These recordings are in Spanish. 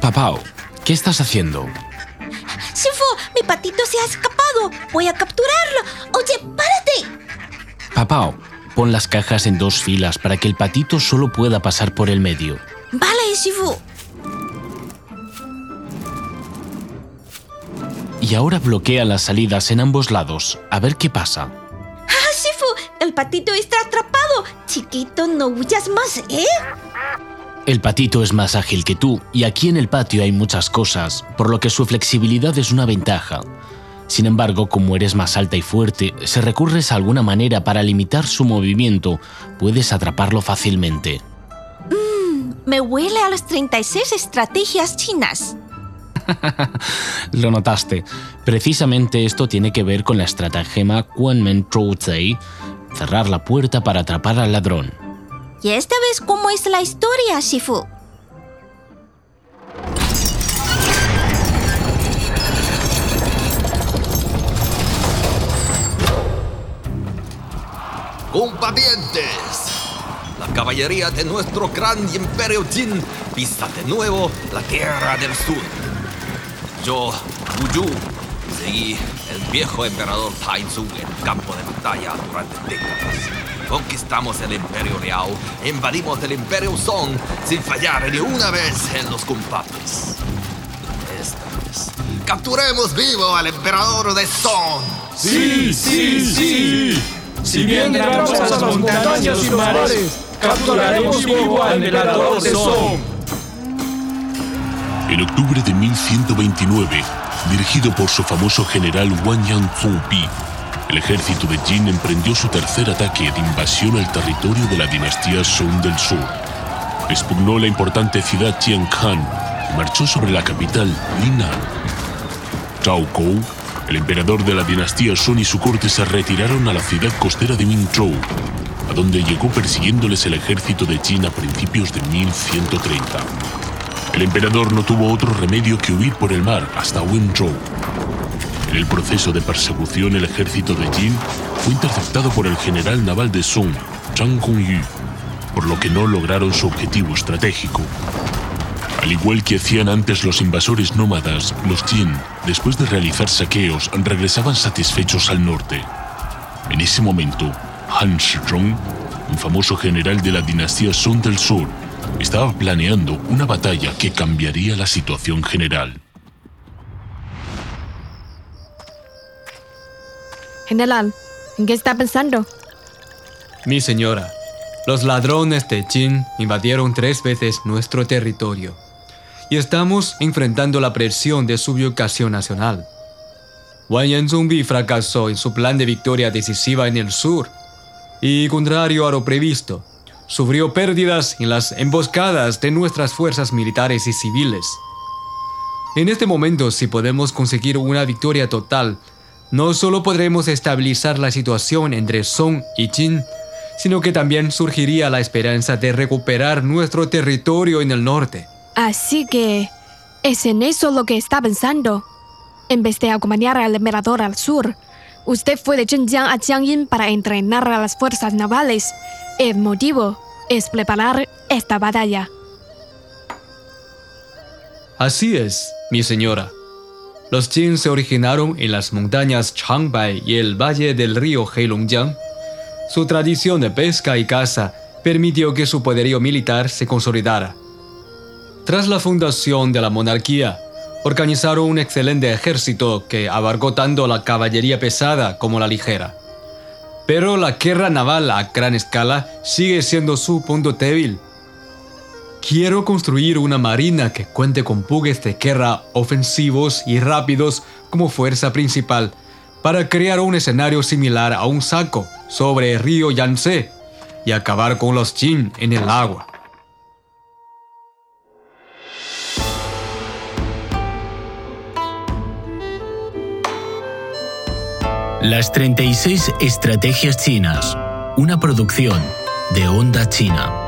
Papao, ¿qué estás haciendo? Shifu, mi patito se ha escapado. Voy a capturarlo. Oye, párate. Papao, pon las cajas en dos filas para que el patito solo pueda pasar por el medio. Vale, Shifu. Y ahora bloquea las salidas en ambos lados. A ver qué pasa. Ah, Shifu, el patito está atrapado. Chiquito, no huyas más, ¿eh? El patito es más ágil que tú y aquí en el patio hay muchas cosas, por lo que su flexibilidad es una ventaja. Sin embargo, como eres más alta y fuerte, si recurres a alguna manera para limitar su movimiento, puedes atraparlo fácilmente. Me huele a las 36 estrategias chinas. Lo notaste. Precisamente esto tiene que ver con la estratagema Quanmen Zhou Zei, cerrar la puerta para atrapar al ladrón. ¿Y esta vez cómo es la historia, Shifu? ¡Combatientes! La caballería de nuestro gran imperio Jin pisa de nuevo la tierra del sur. Yo, Wu Yu, seguí el viejo emperador Taizong en el campo de batalla durante décadas. Conquistamos el imperio e invadimos el imperio Song sin fallar ni una vez en los combates. Esta vez, capturemos vivo al emperador de Song. Sí, sí, sí. Si bien entramos a las montañas y mares, capturaremos vivo al emperador de Song. En octubre de 1129, dirigido por su famoso general Wang Yang Pi, el ejército de Jin emprendió su tercer ataque de invasión al territorio de la dinastía Song del Sur. Expugnó la importante ciudad Tiankhan y marchó sobre la capital, Linan. Zhao Kou, el emperador de la dinastía Song y su corte se retiraron a la ciudad costera de Minzhou, a donde llegó persiguiéndoles el ejército de Jin a principios de 1130. El emperador no tuvo otro remedio que huir por el mar hasta Wenzhou. En el proceso de persecución, el ejército de Jin fue interceptado por el general naval de Song, Zhang Hongyu, por lo que no lograron su objetivo estratégico. Al igual que hacían antes los invasores nómadas, los Jin, después de realizar saqueos, regresaban satisfechos al norte. En ese momento, Han Shizhong, un famoso general de la dinastía Song del Sur, estaba planeando una batalla que cambiaría la situación general. General, ¿en qué está pensando? Mi señora, los ladrones de Jin invadieron tres veces nuestro territorio y estamos enfrentando la presión de su ubicación nacional. Wang Yanzongbi fracasó en su plan de victoria decisiva en el sur y, contrario a lo previsto, sufrió pérdidas en las emboscadas de nuestras fuerzas militares y civiles. En este momento, si podemos conseguir una victoria total, no solo podremos estabilizar la situación entre Song y Jin, sino que también surgiría la esperanza de recuperar nuestro territorio en el norte. Así que es en eso lo que está pensando. En vez de acompañar al emperador al sur, usted fue de Zhenjiang a Jiangyin para entrenar a las fuerzas navales. El motivo es preparar esta batalla. Así es, mi señora. Los Jin se originaron en las montañas Changbai y el valle del río Heilongjiang. Su tradición de pesca y caza permitió que su poderío militar se consolidara. Tras la fundación de la monarquía, organizaron un excelente ejército que abarcó tanto la caballería pesada como la ligera. Pero la guerra naval a gran escala sigue siendo su punto débil. Quiero construir una marina que cuente con buques de guerra ofensivos y rápidos como fuerza principal para crear un escenario similar a un saco sobre el río Yangtze y acabar con los Jin en el agua. Las 36 Estrategias Chinas, una producción de Onda China.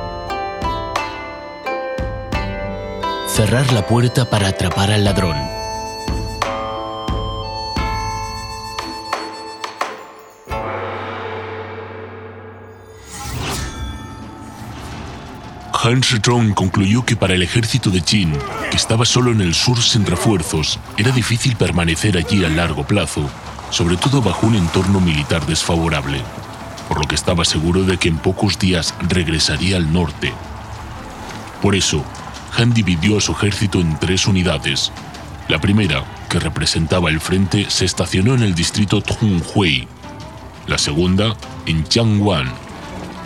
Cerrar la puerta para atrapar al ladrón. Han Zhong concluyó que para el ejército de Qin, que estaba solo en el sur sin refuerzos, era difícil permanecer allí a largo plazo, sobre todo bajo un entorno militar desfavorable, por lo que estaba seguro de que en pocos días regresaría al norte. Por eso, Han dividió a su ejército en tres unidades. La primera, que representaba el frente, se estacionó en el distrito Tonghui, la segunda en Jiangwan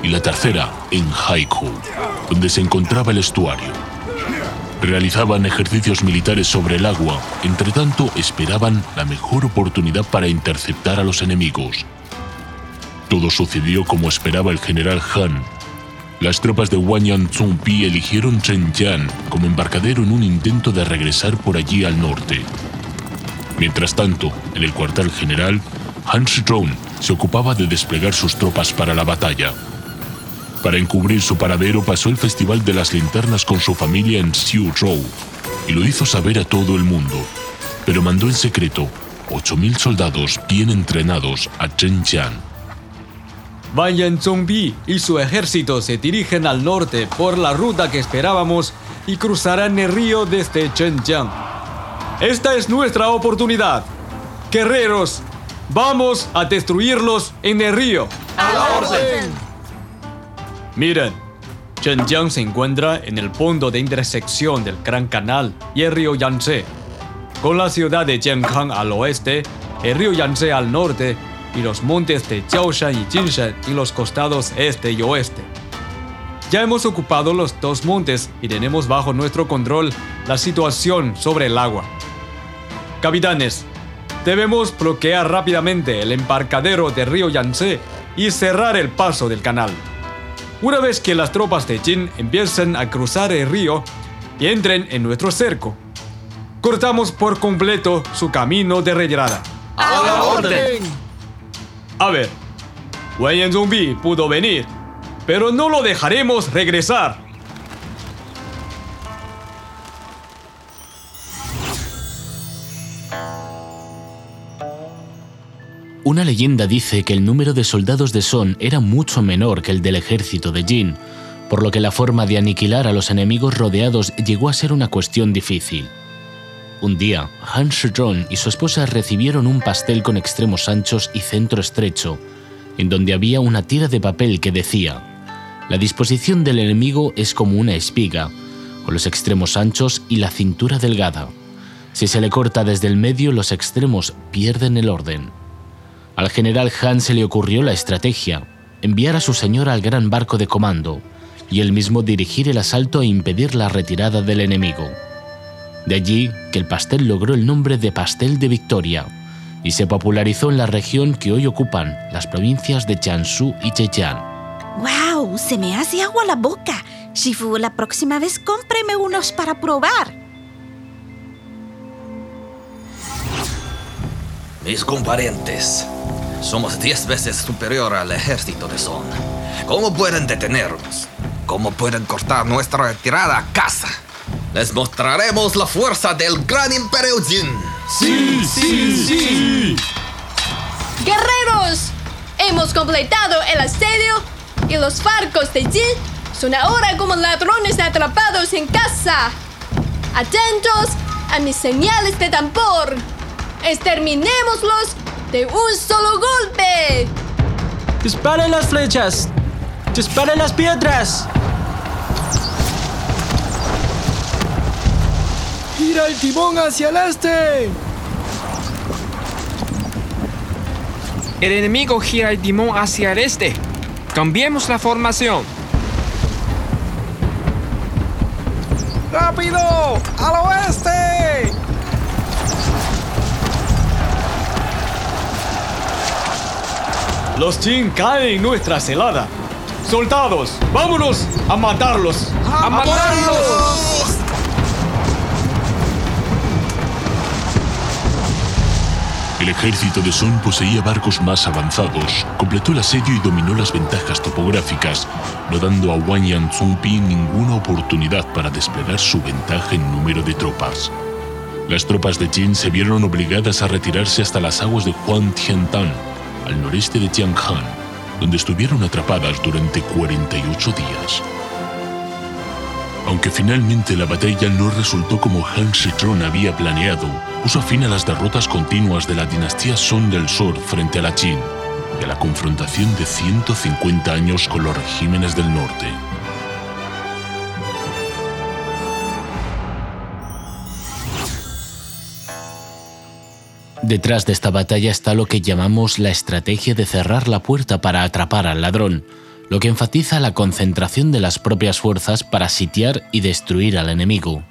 y la tercera en Haikou, donde se encontraba el estuario. Realizaban ejercicios militares sobre el agua, entre tanto esperaban la mejor oportunidad para interceptar a los enemigos. Todo sucedió como esperaba el general Han. Las tropas de Wanyan Zhongpi eligieron Zhenjiang como embarcadero en un intento de regresar por allí al norte. Mientras tanto, en el cuartel general, Han Shizhong se ocupaba de desplegar sus tropas para la batalla. Para encubrir su paradero pasó el Festival de las Linternas con su familia en Xiuzhou y lo hizo saber a todo el mundo, pero mandó en secreto 8.000 soldados bien entrenados a Zhenjiang. Yan Zongbi y su ejército se dirigen al norte por la ruta que esperábamos y cruzarán el río desde Zhenjiang. Esta es nuestra oportunidad. Guerreros, vamos a destruirlos en el río. ¡A la orden! Miren, Zhenjiang se encuentra en el punto de intersección del Gran Canal y el río Yangtze, con la ciudad de Jiankang al oeste, el río Yangtze al norte y los montes de Jiaoshan y Jinshan en los costados este y oeste. Ya hemos ocupado los dos montes y tenemos bajo nuestro control la situación sobre el agua. Capitanes, debemos bloquear rápidamente el embarcadero del río Yangtze y cerrar el paso del canal. Una vez que las tropas de Jin empiecen a cruzar el río y entren en nuestro cerco, cortamos por completo su camino de retirada. ¡A la orden! A ver, Wei Zongbi pudo venir, pero no lo dejaremos regresar. Una leyenda dice que el número de soldados de Son era mucho menor que el del ejército de Jin, por lo que la forma de aniquilar a los enemigos rodeados llegó a ser una cuestión difícil. Un día, Han Shizhong y su esposa recibieron un pastel con extremos anchos y centro estrecho, en donde había una tira de papel que decía, La disposición del enemigo es como una espiga, con los extremos anchos y la cintura delgada. Si se le corta desde el medio, los extremos pierden el orden. Al general Han se le ocurrió la estrategia, enviar a su señora al gran barco de comando y él mismo dirigir el asalto e impedir la retirada del enemigo. De allí que el pastel logró el nombre de pastel de Victoria y se popularizó en la región que hoy ocupan las provincias de Jiangsu y Zhejiang. ¡Wow! Se me hace agua la boca. Shifu, la próxima vez cómpreme unos para probar. Mis comparentes, somos diez veces superior al ejército de Son. ¿Cómo pueden detenernos? ¿Cómo pueden cortar nuestra retirada a casa? Les mostraremos la fuerza del gran imperio Jin. ¡Sí, sí, sí! ¡Guerreros! Hemos completado el asedio y los barcos de Jin son ahora como ladrones atrapados en casa. Atentos a mis señales de tambor. Exterminémoslos de un solo golpe. ¡Disparen las flechas! ¡Disparen las piedras! ¡Gira el timón hacia el este! El enemigo gira el timón hacia el este. Cambiemos la formación. ¡Rápido! ¡Al oeste! Los Jin caen en nuestra celada. Soldados, vámonos a matarlos. ¡A matarlos! Ejército de Son poseía barcos más avanzados, completó el asedio y dominó las ventajas topográficas, no dando a Wang Yan Zongpi ninguna oportunidad para desplegar su ventaja en número de tropas. Las tropas de Jin se vieron obligadas a retirarse hasta las aguas de Huangtiantan, al noreste de Jianghan, donde estuvieron atrapadas durante 48 días. 我 Aunque finalmente la batalla no resultó como Han Shizhong había planeado, puso fin a las derrotas continuas de la dinastía Song del Sur frente a la Qin y a la confrontación de 150 años con los regímenes del norte. Detrás de esta batalla está lo que llamamos la estrategia de cerrar la puerta para atrapar al ladrón, lo que enfatiza la concentración de las propias fuerzas para sitiar y destruir al enemigo.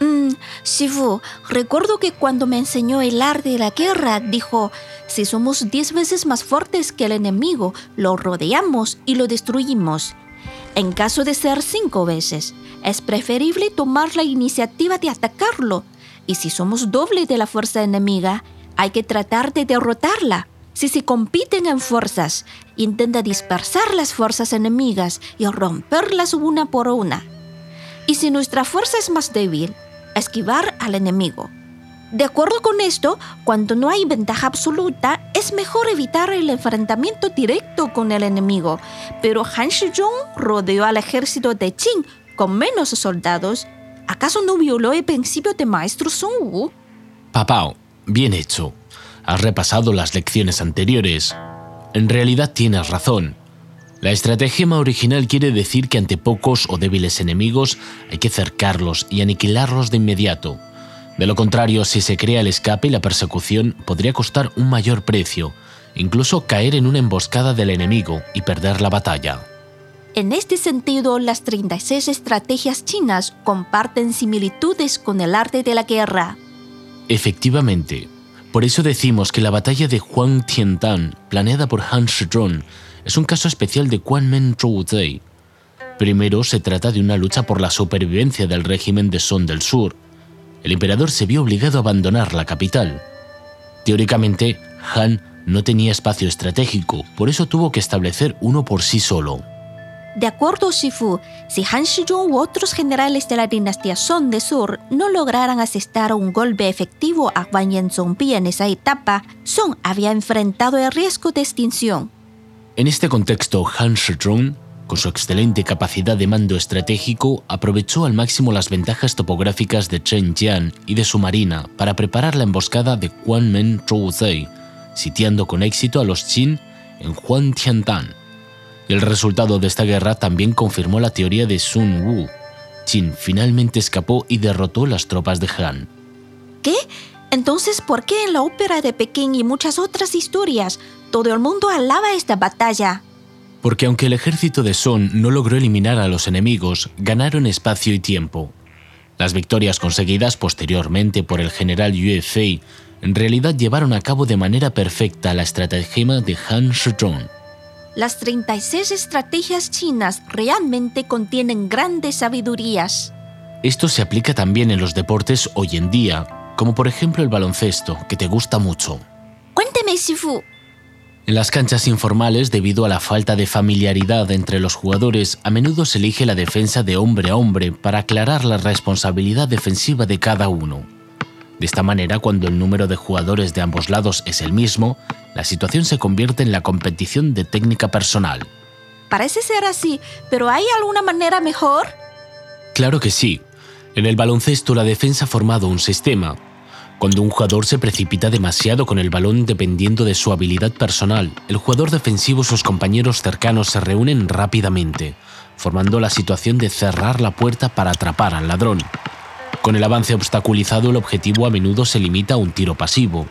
Mm, Shifu, recuerdo que cuando me enseñó el arte de la guerra, dijo, si somos diez veces más fuertes que el enemigo, lo rodeamos y lo destruimos. En caso de ser cinco veces, es preferible tomar la iniciativa de atacarlo. Y si somos doble de la fuerza enemiga, hay que tratar de derrotarla. Si se compiten en fuerzas, intenta dispersar las fuerzas enemigas y romperlas una por una. Y si nuestra fuerza es más débil, esquivar al enemigo. De acuerdo con esto, cuando no hay ventaja absoluta, es mejor evitar el enfrentamiento directo con el enemigo. Pero Han Shizhong rodeó al ejército de Qin con menos soldados. ¿Acaso no violó el principio de maestro Sun Wu? Papao, bien hecho. Has repasado las lecciones anteriores. En realidad tienes razón. La estratagema original quiere decir que ante pocos o débiles enemigos hay que cercarlos y aniquilarlos de inmediato. De lo contrario, si se crea el escape y la persecución, podría costar un mayor precio, incluso caer en una emboscada del enemigo y perder la batalla. En este sentido, las 36 estrategias chinas comparten similitudes con el arte de la guerra. Efectivamente, por eso decimos que la batalla de Huang Tiantan, planeada por Han Shizhong, es un caso especial de Men Zhou Primero se trata de una lucha por la supervivencia del régimen de Song del Sur. El emperador se vio obligado a abandonar la capital. Teóricamente, Han no tenía espacio estratégico, por eso tuvo que establecer uno por sí solo. De acuerdo, Shifu, si Han Shizhong u otros generales de la dinastía Song de Sur no lograran asestar un golpe efectivo a Wang Yanzongbi en esa etapa, Song había enfrentado el riesgo de extinción. En este contexto, Han Shizhong, con su excelente capacidad de mando estratégico, aprovechó al máximo las ventajas topográficas de Chen Jian y de su marina para preparar la emboscada de Men Zhou sitiando con éxito a los Qin en Huangtiantan el resultado de esta guerra también confirmó la teoría de Sun Wu. Qin finalmente escapó y derrotó las tropas de Han. ¿Qué? Entonces, ¿por qué en la ópera de Pekín y muchas otras historias todo el mundo alaba esta batalla? Porque aunque el ejército de Sun no logró eliminar a los enemigos, ganaron espacio y tiempo. Las victorias conseguidas posteriormente por el general Yue Fei en realidad llevaron a cabo de manera perfecta la estratagema de Han Shizhong las 36 estrategias chinas realmente contienen grandes sabidurías. Esto se aplica también en los deportes hoy en día, como por ejemplo el baloncesto, que te gusta mucho. Cuénteme, Shifu. En las canchas informales, debido a la falta de familiaridad entre los jugadores, a menudo se elige la defensa de hombre a hombre para aclarar la responsabilidad defensiva de cada uno. De esta manera, cuando el número de jugadores de ambos lados es el mismo, la situación se convierte en la competición de técnica personal. Parece ser así, pero ¿hay alguna manera mejor? Claro que sí. En el baloncesto la defensa ha formado un sistema. Cuando un jugador se precipita demasiado con el balón dependiendo de su habilidad personal, el jugador defensivo y sus compañeros cercanos se reúnen rápidamente, formando la situación de cerrar la puerta para atrapar al ladrón. Con el avance obstaculizado el objetivo a menudo se limita a un tiro pasivo.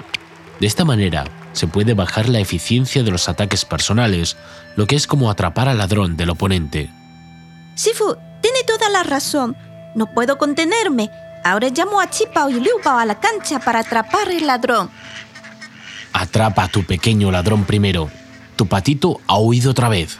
De esta manera, se puede bajar la eficiencia de los ataques personales, lo que es como atrapar al ladrón del oponente. Sifu, tiene toda la razón. No puedo contenerme. Ahora llamo a Chipao y Liu a la cancha para atrapar al ladrón. Atrapa a tu pequeño ladrón primero. Tu patito ha huido otra vez.